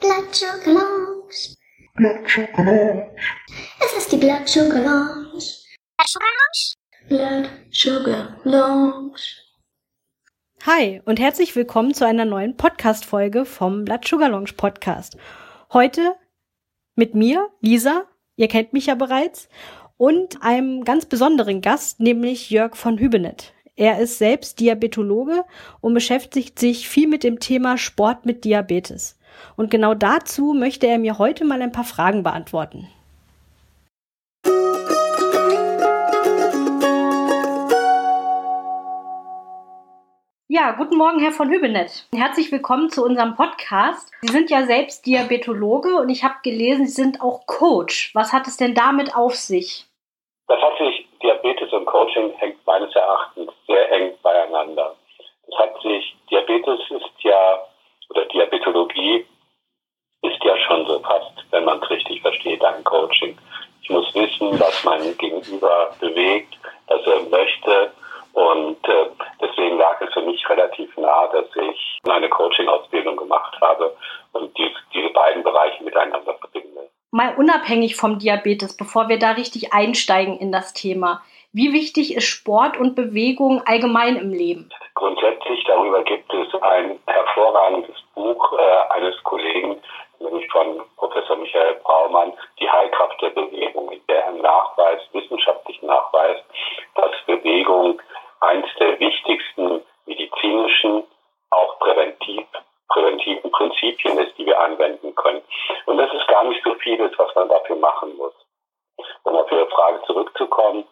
Blood Sugar Lounge. Blood Sugar Lounge. Es ist die Blood Sugar Lounge. Blood Sugar Lounge. Blood Sugar Lounge. Hi und herzlich willkommen zu einer neuen Podcast-Folge vom Blood Sugar Lounge Podcast. Heute mit mir, Lisa, ihr kennt mich ja bereits, und einem ganz besonderen Gast, nämlich Jörg von Hübenet. Er ist selbst Diabetologe und beschäftigt sich viel mit dem Thema Sport mit Diabetes. Und genau dazu möchte er mir heute mal ein paar Fragen beantworten. Ja, guten Morgen, Herr von Hübenet. Herzlich willkommen zu unserem Podcast. Sie sind ja selbst Diabetologe und ich habe gelesen, Sie sind auch Coach. Was hat es denn damit auf sich? Das hat sich, Diabetes und Coaching hängt meines Erachtens sehr eng beieinander. Das hat sich, Diabetes ist ja, oder Diabetologie ist ja schon so fast, wenn man es richtig versteht, ein Coaching. Ich muss wissen, was mein Gegenüber bewegt, was er möchte. Und äh, deswegen lag es für mich relativ nah, dass ich eine Coaching-Ausbildung gemacht habe und die, diese beiden Bereiche miteinander verbinde mal unabhängig vom Diabetes, bevor wir da richtig einsteigen in das Thema. Wie wichtig ist Sport und Bewegung allgemein im Leben? Grundsätzlich darüber gibt es ein hervorragendes Buch äh, eines Kollegen, nämlich von Professor Michael Braumann, Die Heilkraft der Bewegung, in der er nachweist, wissenschaftlich nachweist, dass Bewegung eines der wichtigsten medizinischen, auch präventiv präventiven Prinzipien ist, die wir anwenden können. Und das ist gar nicht so vieles, was man dafür machen muss. Um auf Ihre Frage zurückzukommen,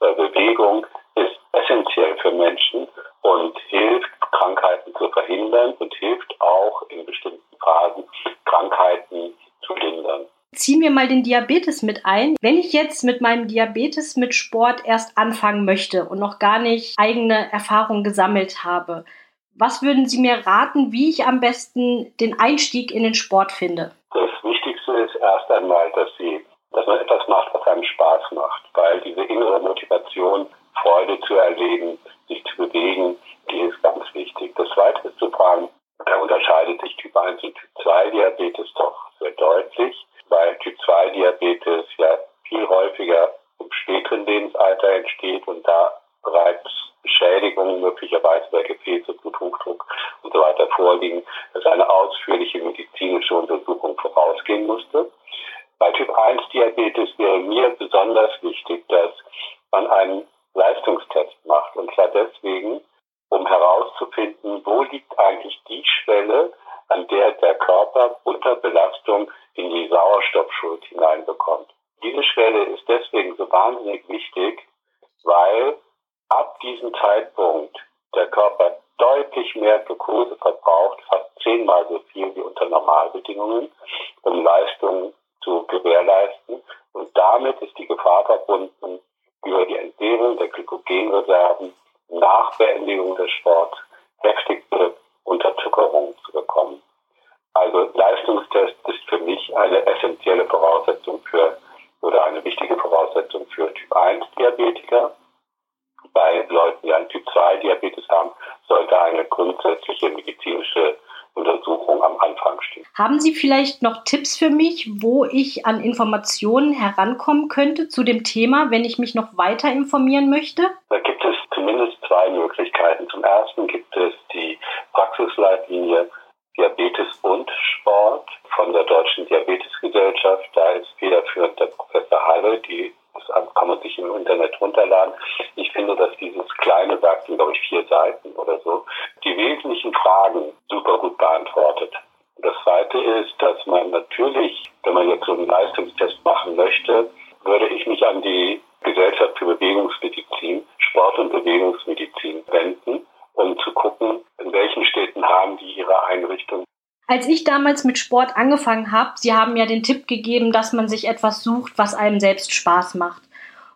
äh, Bewegung ist essentiell für Menschen und hilft, Krankheiten zu verhindern und hilft auch in bestimmten Phasen, Krankheiten zu lindern. Ziehen wir mal den Diabetes mit ein. Wenn ich jetzt mit meinem Diabetes mit Sport erst anfangen möchte und noch gar nicht eigene Erfahrungen gesammelt habe, was würden Sie mir raten, wie ich am besten den Einstieg in den Sport finde? Das Wichtigste ist erst einmal, dass Sie, dass man etwas macht, was einem Spaß macht, weil diese innere Motivation, Freude zu erleben, sich zu bewegen, die ist ganz wichtig. Das Zweite ist zu fragen, da unterscheidet sich Typ 1 und Typ 2 Diabetes doch sehr deutlich, weil Typ 2 Diabetes ja viel häufiger im späteren Lebensalter entsteht und da bereits Beschädigungen möglicherweise bei Gefäße, Bluthochdruck und so weiter vorliegen, dass eine ausführliche medizinische Untersuchung vorausgehen musste. Bei Typ 1 Diabetes wäre mir besonders wichtig, dass man einen Leistungstest macht und zwar deswegen, um herauszufinden, wo liegt eigentlich die Schwelle, an der der Körper unter In die Sauerstoffschuld hineinbekommt. Diese Schwelle ist deswegen so wahnsinnig wichtig, weil ab diesem Zeitpunkt der Körper deutlich mehr Glucose verbraucht, fast zehnmal so viel wie unter Normalbedingungen, um Leistungen zu gewährleisten. Und damit ist die Gefahr verbunden, über die Entleerung der Glykogenreserven nach Beendigung des Sports heftige Unterzuckerung zu bekommen. Also Leistungstest ist für mich eine essentielle Voraussetzung für oder eine wichtige Voraussetzung für Typ 1 Diabetiker bei Leuten, die einen Typ 2 Diabetes haben, sollte eine grundsätzliche medizinische Untersuchung am Anfang stehen. Haben Sie vielleicht noch Tipps für mich, wo ich an Informationen herankommen könnte zu dem Thema, wenn ich mich noch weiter informieren möchte? Da gibt es zumindest zwei Möglichkeiten. Zum ersten gibt es die Praxisleitlinie Diabetes und Sport von der Deutschen Diabetesgesellschaft. Da ist federführend der Professor Halle, die das kann man sich im Internet runterladen. Ich finde, dass dieses kleine Werk, sind glaube ich vier Seiten oder so, die wesentlichen Fragen super gut beantwortet. Und das zweite ist, dass man natürlich, wenn man jetzt so einen Leistungstest machen möchte, würde ich mich an die Gesellschaft für Bewegungsmedizin, Sport- und Bewegungsmedizin wenden, um zu gucken, in welchen Städten haben die ihre Einrichtung als ich damals mit Sport angefangen habe, Sie haben ja den Tipp gegeben, dass man sich etwas sucht, was einem selbst Spaß macht.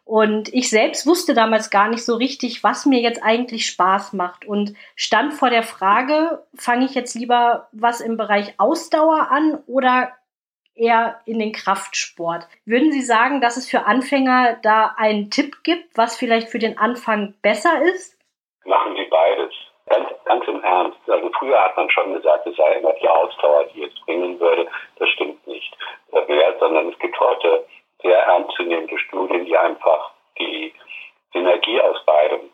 Und ich selbst wusste damals gar nicht so richtig, was mir jetzt eigentlich Spaß macht und stand vor der Frage, fange ich jetzt lieber was im Bereich Ausdauer an oder eher in den Kraftsport. Würden Sie sagen, dass es für Anfänger da einen Tipp gibt, was vielleicht für den Anfang besser ist? Machen Sie. Ganz, ganz im Ernst. Also früher hat man schon gesagt, es sei immer die Ausdauer, die es bringen würde. Das stimmt nicht. Mehr, sondern es gibt heute sehr ernstzunehmende Studien, die einfach die Synergie aus beidem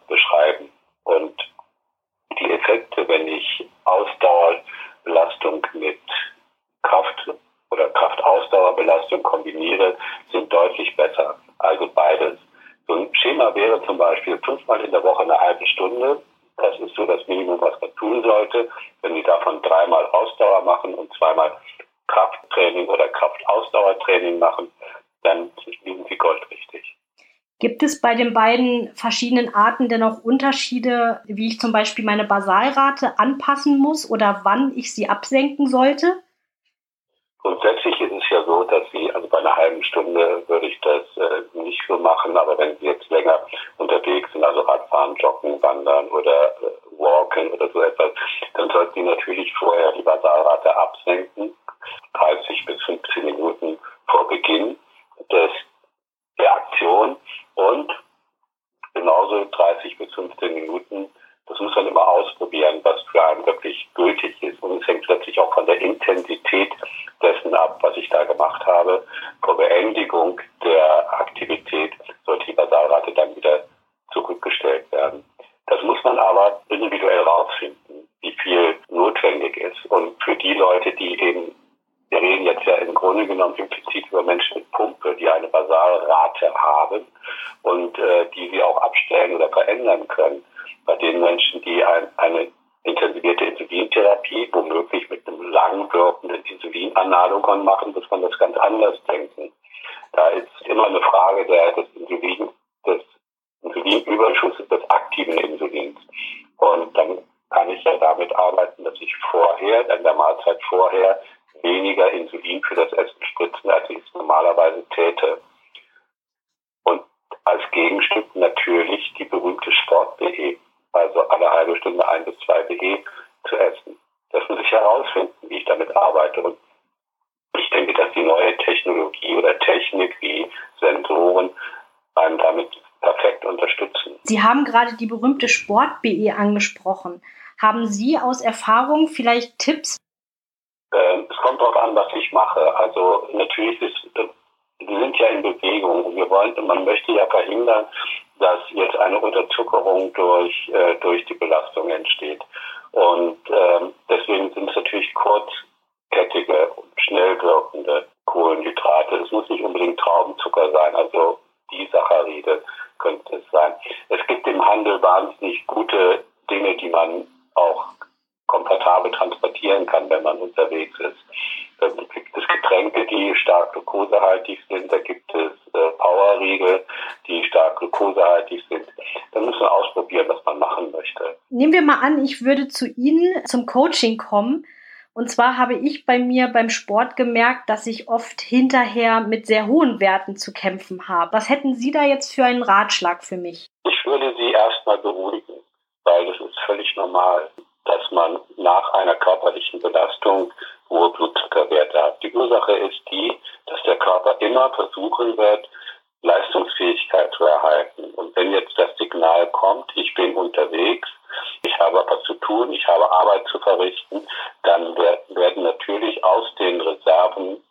Machen, dann liegen Sie goldrichtig. Gibt es bei den beiden verschiedenen Arten denn auch Unterschiede, wie ich zum Beispiel meine Basalrate anpassen muss oder wann ich sie absenken sollte? Grundsätzlich ist es ja so, dass Sie, also bei einer halben Stunde würde ich das äh, nicht so machen, aber wenn Sie jetzt länger unterwegs sind, also Radfahren, Joggen, Wandern oder äh, Walken oder so etwas, dann sollten Sie natürlich vorher die Basalrate absenken, 30 bis 15 Minuten vor Beginn des, der Aktion und genauso 30 bis 15 Minuten das muss man immer ausprobieren, was für einen wirklich gültig ist. Und es hängt letztlich auch von der Intensität dessen ab, was ich da gemacht habe. Vor Beendigung der Aktivität sollte die Basalrate dann wieder zurückgestellt werden. Das muss man aber individuell rausfinden, wie viel notwendig ist. Und für die Leute, die eben, wir reden jetzt ja im Grunde genommen implizit über Menschen mit Pumpe, die eine Basalrate haben und äh, die sie auch abstellen oder verändern können. Bei den Menschen, die ein, eine intensivierte Insulintherapie, womöglich mit einem lang wirkenden Insulinanalogon machen, muss man das ganz anders denken. Da ist immer eine Frage der, des Insulin, des Insulinüberschusses des aktiven Insulins. Und dann kann ich ja damit arbeiten, dass ich vorher, in der Mahlzeit vorher, weniger Insulin für das Essen spritzen, als ich es täte. Und als Gegenstück natürlich die berühmte Sport-BE also alle halbe Stunde ein bis zwei BE zu essen. Das muss ich herausfinden, wie ich damit arbeite. Und ich denke, dass die neue Technologie oder Technik wie Sensoren einem damit perfekt unterstützen. Sie haben gerade die berühmte Sport-BE angesprochen. Haben Sie aus Erfahrung vielleicht Tipps? Ähm, es kommt darauf an, was ich mache. Also natürlich ist, wir sind ja in Bewegung und wir wollen, man möchte ja verhindern, dass jetzt eine Unterzuckerung durch, äh, durch die Belastung entsteht. Und ähm, deswegen sind es natürlich kurzkettige schnell wirkende Kohlenhydrate. Es muss nicht unbedingt Traubenzucker sein, also die Saccharide könnte es sein. Es gibt im Handel wahnsinnig gute Dinge, die man auch komfortabel transportieren kann, wenn man unterwegs ist. Da gibt es Getränke, die stark glukosehaltig sind. Da gibt es äh, Powerriegel, die stark glukosehaltig sind. Da muss man ausprobieren, was man machen möchte. Nehmen wir mal an, ich würde zu Ihnen zum Coaching kommen. Und zwar habe ich bei mir beim Sport gemerkt, dass ich oft hinterher mit sehr hohen Werten zu kämpfen habe. Was hätten Sie da jetzt für einen Ratschlag für mich? Ich würde Sie erstmal beruhigen, weil das ist völlig normal dass man nach einer körperlichen Belastung hohe Blutzuckerwerte hat. Die Ursache ist die, dass der Körper immer versuchen wird, Leistungsfähigkeit zu erhalten. Und wenn jetzt das Signal kommt, ich bin unterwegs, ich habe was zu tun, ich habe Arbeit zu verrichten, dann werden natürlich aus den Reserven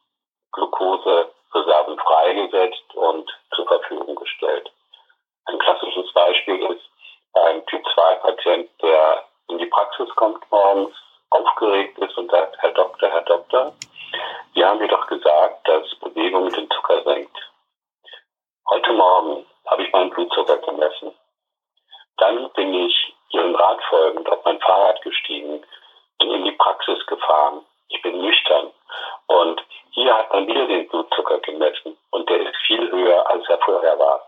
Glukosereserven freigesetzt und zur Verfügung gestellt. Ein klassisches Beispiel ist ein Typ-2-Patient, der in die Praxis kommt morgens, aufgeregt ist und sagt, Herr Doktor, Herr Doktor, Sie haben mir doch gesagt, dass Bewegung den Zucker senkt. Heute Morgen habe ich meinen Blutzucker gemessen. Dann bin ich Ihrem Rat folgend auf mein Fahrrad gestiegen, bin in die Praxis gefahren. Ich bin nüchtern. Und hier hat man wieder den Blutzucker gemessen. Und der ist viel höher, als er vorher war.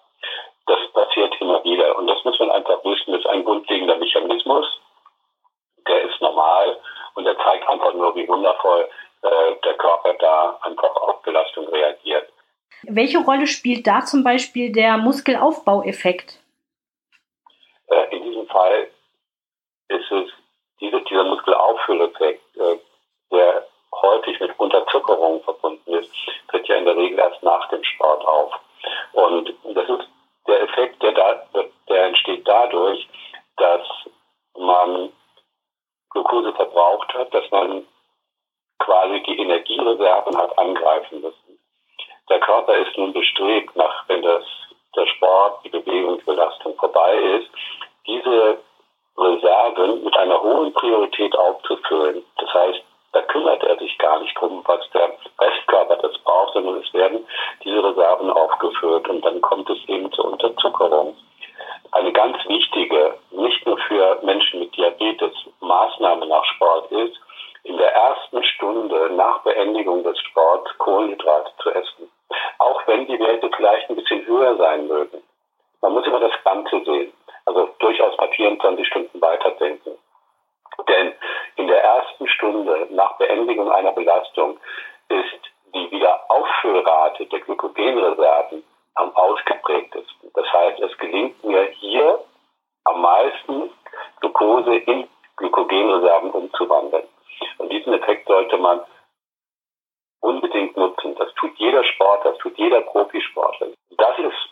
Das passiert immer wieder. Und das muss man einfach wissen. Das ist ein grundlegender Mechanismus der ist normal und der zeigt einfach nur, wie wundervoll äh, der Körper da einfach auf Belastung reagiert. Welche Rolle spielt da zum Beispiel der Muskelaufbaueffekt? Äh, in diesem Fall ist es diese, dieser Muskelauffülleffekt, äh, der häufig mit Unterzuckerung verbunden ist, tritt ja in der Regel erst nach dem Sport auf. Und das ist der Effekt, der, da, der entsteht dadurch, dass man Glucose verbraucht hat, dass man quasi die Energiereserven hat angreifen müssen. Der Körper ist nun bestrebt, nach, wenn das, der Sport, die Bewegung, die Belastung vorbei ist, diese Reserven mit einer hohen Priorität aufzufüllen. Das heißt, da kümmert er sich gar nicht drum, was der Restkörper das braucht, sondern es werden diese Reserven aufgeführt und dann kommt es eben zur Unterzuckerung. Eine ganz wichtige, nicht nur für Menschen mit Diabetes, Maßnahme nach Sport ist, in der ersten Stunde nach Beendigung des Sports Kohlenhydrate zu essen. Auch wenn die Werte vielleicht ein bisschen höher sein mögen. Man muss immer das Ganze sehen. Also durchaus mal 24 Stunden weiterdenken. Denn in der ersten Stunde nach Beendigung einer Belastung ist die Wiederauffüllrate der Glykogenreserven am ausgeprägtesten. Das heißt, es gelingt mir hier am meisten Glucose in Glykogenreserven umzuwandeln. Und diesen Effekt sollte man unbedingt nutzen. Das tut jeder Sport, das tut jeder Profisportler. Das ist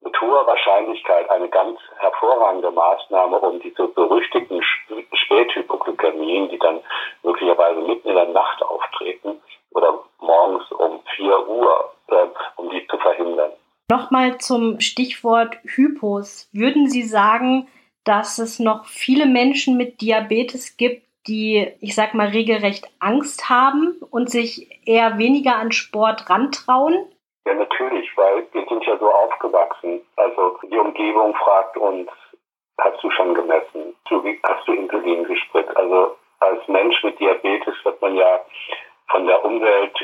mit hoher eine ganz hervorragende Maßnahme, um diese berüchtigten Späthypoglykämien, die dann möglicherweise mitten in der Nacht auftreten oder morgens um 4 Uhr, äh, um die zu verhindern. Nochmal zum Stichwort Hypos. Würden Sie sagen, dass es noch viele Menschen mit Diabetes gibt, die, ich sag mal, regelrecht Angst haben und sich eher weniger an Sport rantrauen? Ja, natürlich, weil wir sind ja so aufgewachsen. Also die Umgebung fragt uns, hast du schon gemessen? Hast du Insulin gespritzt? Also als Mensch mit Diabetes wird man ja von der Umwelt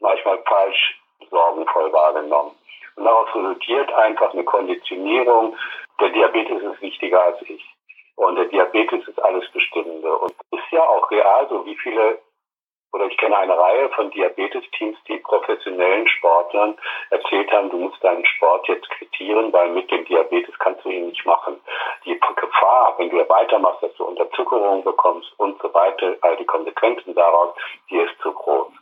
manchmal falsch sorgenvoll wahrgenommen. Und daraus resultiert einfach eine Konditionierung. Der Diabetes ist wichtiger als ich. Und der Diabetes ist alles Bestimmende. Und ist ja auch real so, wie viele oder ich kenne eine Reihe von Diabetesteams, die professionellen Sportlern erzählt haben, du musst deinen Sport jetzt quittieren, weil mit dem Diabetes kannst du ihn nicht machen. Die Gefahr, wenn du weitermachst, dass du Unterzuckerung bekommst und so weiter, all die Konsequenzen daraus, die ist zu groß.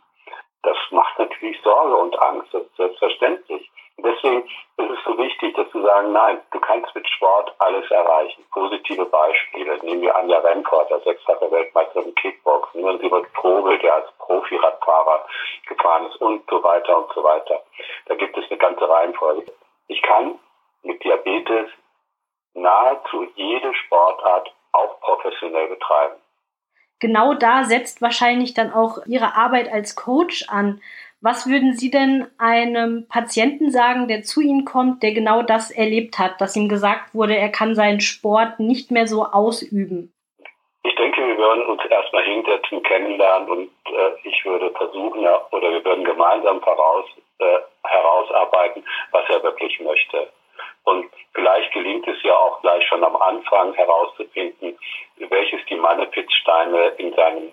Das macht natürlich Sorge und Angst, das ist selbstverständlich. Und deswegen ist es so wichtig, dass du sagen, nein, du kannst mit Sport alles erreichen. Positive Beispiele. Nehmen wir Anja Remford, der sechsfache Weltmeister im Kickboxen, und Siebert Probel, der als Profi-Radfahrer gefahren ist und so weiter und so weiter. Da gibt es eine ganze Reihenfolge. Ich kann mit Diabetes nahezu jede Sportart auch professionell betreiben. Genau da setzt wahrscheinlich dann auch Ihre Arbeit als Coach an. Was würden Sie denn einem Patienten sagen, der zu Ihnen kommt, der genau das erlebt hat, dass ihm gesagt wurde, er kann seinen Sport nicht mehr so ausüben? Ich denke, wir würden uns erstmal hinsetzen, kennenlernen und äh, ich würde versuchen, ja, oder wir würden gemeinsam voraus, äh, herausarbeiten, was er wirklich möchte. Und vielleicht gelingt es ja auch gleich schon am Anfang herauszufinden, welches die Manifeststeine in seinem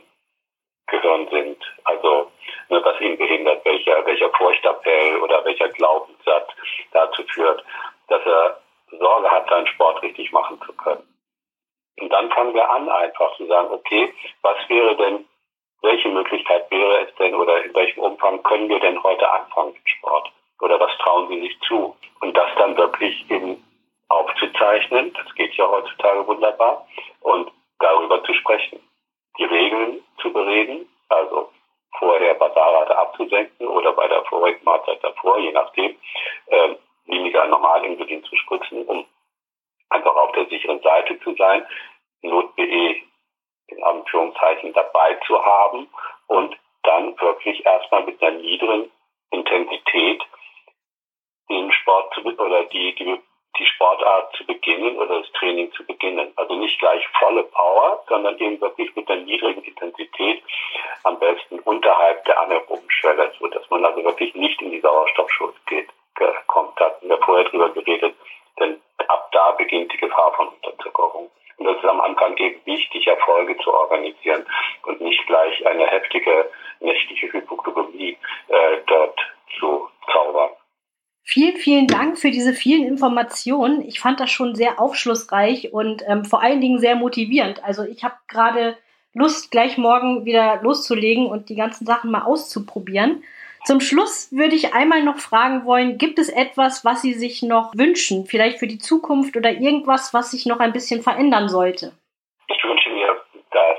Gehirn sind. Also ne, was ihn behindert, welcher, welcher Furchtappell oder welcher Glaubenssatz dazu führt, dass er Sorge hat, seinen Sport richtig machen zu können. Und dann fangen wir an, einfach zu sagen, okay, was wäre denn, welche Möglichkeit wäre es denn oder in welchem Umfang können wir denn heute anfangen mit Sport? Oder was trauen Sie sich zu? Und das dann wirklich eben aufzuzeichnen, das geht ja heutzutage wunderbar, und darüber zu sprechen die Regeln zu bereden, also vorher Basarrate abzusenken oder bei der vorigen Mahlzeit davor, je nachdem, äh, weniger Normalinsulin zu spritzen, um einfach auf der sicheren Seite zu sein, Not-BE in Anführungszeichen dabei zu haben und dann wirklich erstmal mit einer niedrigen Intensität den Sport zu, oder die, die die Sportart zu beginnen oder das Training zu beginnen. Also nicht gleich volle Power, sondern eben wirklich mit einer niedrigen Intensität, am besten unterhalb der anaeroben Schwelle, so dass man also wirklich nicht in die Sauerstoffschutz geht, kommt. Da hatten wir vorher drüber geredet, denn ab da beginnt die Gefahr von Unterzuckerung. Und das ist am Anfang eben wichtig, Erfolge zu organisieren und nicht gleich eine heftige nächtliche Hypoglykämie äh, dort zu zaubern. Vielen, vielen Dank für diese vielen Informationen. Ich fand das schon sehr aufschlussreich und ähm, vor allen Dingen sehr motivierend. Also ich habe gerade Lust, gleich morgen wieder loszulegen und die ganzen Sachen mal auszuprobieren. Zum Schluss würde ich einmal noch fragen wollen, gibt es etwas, was Sie sich noch wünschen, vielleicht für die Zukunft oder irgendwas, was sich noch ein bisschen verändern sollte? Ich wünsche mir, dass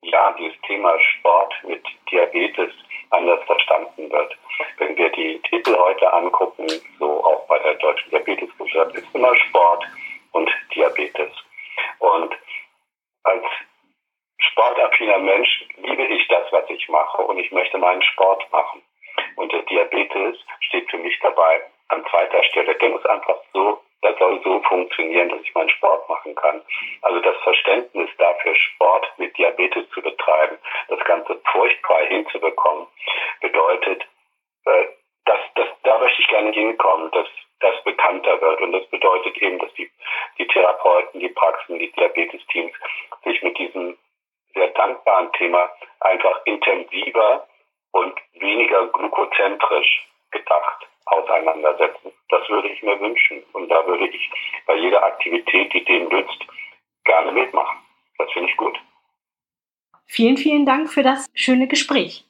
ja, dieses Thema Sport mit Diabetes anders verstanden wird. Wenn wir die Titel heute angucken, so auch bei der Deutschen Diabetesgesellschaft, ist immer Sport und Diabetes. Und als sportaffiner Mensch liebe ich das, was ich mache. und ich möchte meinen Sport machen. Und der Diabetes steht für mich dabei an zweiter Stelle. Der muss einfach so, der soll so funktionieren, dass ich meinen Sport machen kann. Also das Verständnis dafür, Sport mit Diabetes zu betreiben, das Ganze furchtbar hinzubekommen, bedeutet, äh, dass, dass, da möchte ich gerne hinkommen, dass das bekannter wird. Und das bedeutet eben, dass die, die Therapeuten, die Praxen, die Diabetes-Teams sich mit diesem sehr dankbaren Thema einfach intensiver und weniger glukozentrisch gedacht auseinandersetzen. Das würde ich mir wünschen. Und da würde ich bei jeder Aktivität, die dem nützt, gerne mitmachen. Das finde ich gut. Vielen, vielen Dank für das schöne Gespräch.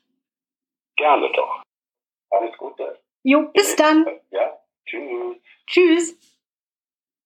Gerne doch. Alles Gute. Jo, bis dann. Ja, tschüss. Tschüss.